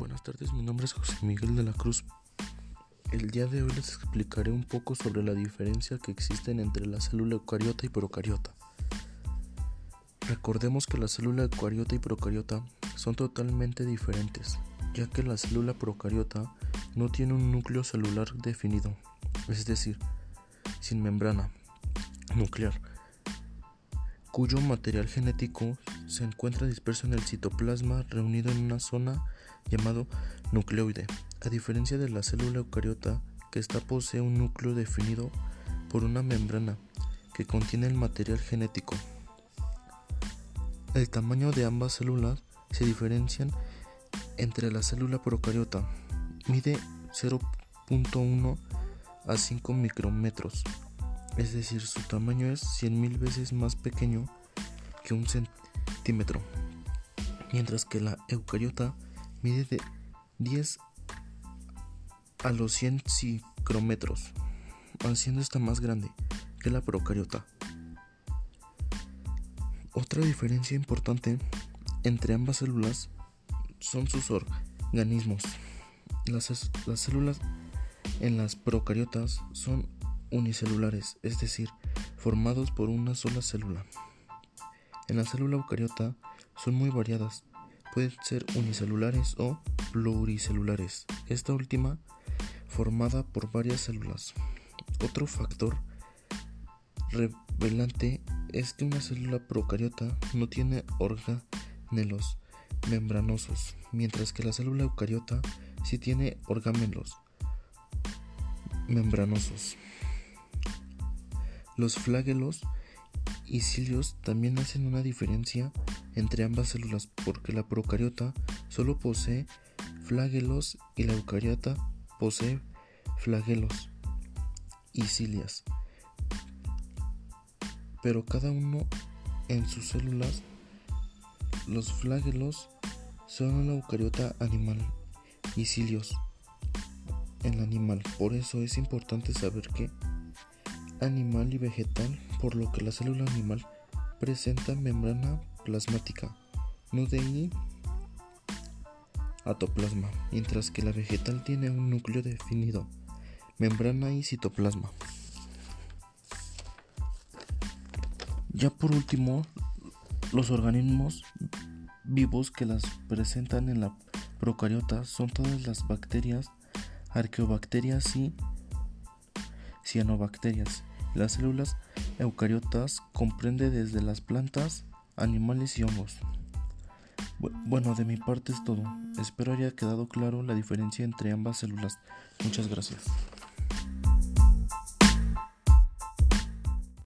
Buenas tardes, mi nombre es José Miguel de la Cruz. El día de hoy les explicaré un poco sobre la diferencia que existen entre la célula eucariota y procariota. Recordemos que la célula eucariota y procariota son totalmente diferentes, ya que la célula procariota no tiene un núcleo celular definido, es decir, sin membrana nuclear, cuyo material genético se encuentra disperso en el citoplasma reunido en una zona llamado nucleoide, a diferencia de la célula eucariota que esta posee un núcleo definido por una membrana que contiene el material genético. El tamaño de ambas células se diferencian entre la célula procariota, mide 0.1 a 5 micrómetros, es decir, su tamaño es 100.000 veces más pequeño que un centímetro, mientras que la eucariota mide de 10 a los 100 micrómetros, haciendo esta más grande que la procariota. Otra diferencia importante entre ambas células son sus organismos. Las, las, células en las procariotas son unicelulares, es decir, formados por una sola célula. En la célula eucariota son muy variadas, pueden ser unicelulares o pluricelulares, esta última formada por varias células. Otro factor revelante es que una célula procariota no tiene organelos membranosos, mientras que la célula eucariota sí tiene organelos membranosos. Los flagelos y cilios también hacen una diferencia entre ambas células porque la procariota solo posee flagelos y la eucariota posee flagelos y cilias. Pero cada uno en sus células, los flagelos son la eucariota animal y cilios en el animal. Por eso es importante saber que animal y vegetal, por lo que la célula animal presenta membrana plasmática, de atoplasma, mientras que la vegetal tiene un núcleo definido, membrana y citoplasma. Ya por último, los organismos vivos que las presentan en la procariota son todas las bacterias, arqueobacterias y cianobacterias. Las células eucariotas comprende desde las plantas, animales y hongos. Bueno, de mi parte es todo. Espero haya quedado claro la diferencia entre ambas células. Muchas gracias.